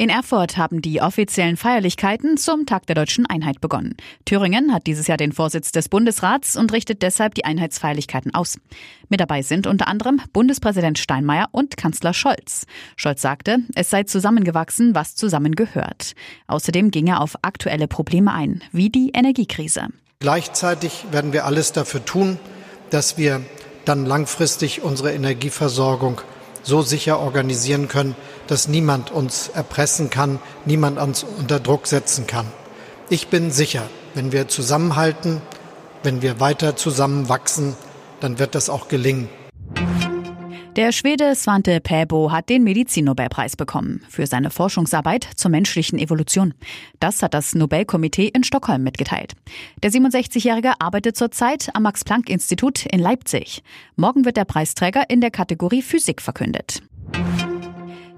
In Erfurt haben die offiziellen Feierlichkeiten zum Tag der deutschen Einheit begonnen. Thüringen hat dieses Jahr den Vorsitz des Bundesrats und richtet deshalb die Einheitsfeierlichkeiten aus. Mit dabei sind unter anderem Bundespräsident Steinmeier und Kanzler Scholz. Scholz sagte, es sei zusammengewachsen, was zusammengehört. Außerdem ging er auf aktuelle Probleme ein, wie die Energiekrise. Gleichzeitig werden wir alles dafür tun, dass wir dann langfristig unsere Energieversorgung so sicher organisieren können, dass niemand uns erpressen kann, niemand uns unter Druck setzen kann. Ich bin sicher, wenn wir zusammenhalten, wenn wir weiter zusammenwachsen, dann wird das auch gelingen. Der Schwede Svante Pääbo hat den Medizinnobelpreis bekommen für seine Forschungsarbeit zur menschlichen Evolution. Das hat das Nobelkomitee in Stockholm mitgeteilt. Der 67-Jährige arbeitet zurzeit am Max-Planck-Institut in Leipzig. Morgen wird der Preisträger in der Kategorie Physik verkündet.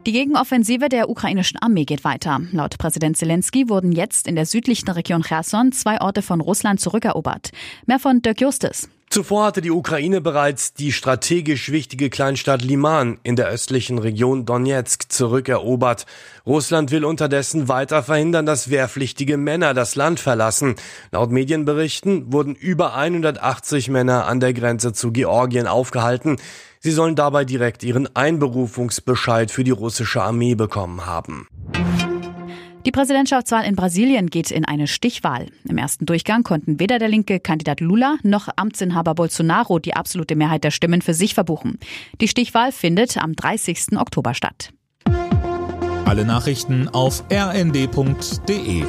Die Gegenoffensive der ukrainischen Armee geht weiter. Laut Präsident Zelensky wurden jetzt in der südlichen Region Cherson zwei Orte von Russland zurückerobert. Mehr von Dirk Justus. Zuvor hatte die Ukraine bereits die strategisch wichtige Kleinstadt Liman in der östlichen Region Donetsk zurückerobert. Russland will unterdessen weiter verhindern, dass wehrpflichtige Männer das Land verlassen. Laut Medienberichten wurden über 180 Männer an der Grenze zu Georgien aufgehalten. Sie sollen dabei direkt ihren Einberufungsbescheid für die russische Armee bekommen haben. Die Präsidentschaftswahl in Brasilien geht in eine Stichwahl. Im ersten Durchgang konnten weder der linke Kandidat Lula noch Amtsinhaber Bolsonaro die absolute Mehrheit der Stimmen für sich verbuchen. Die Stichwahl findet am 30. Oktober statt. Alle Nachrichten auf rnd.de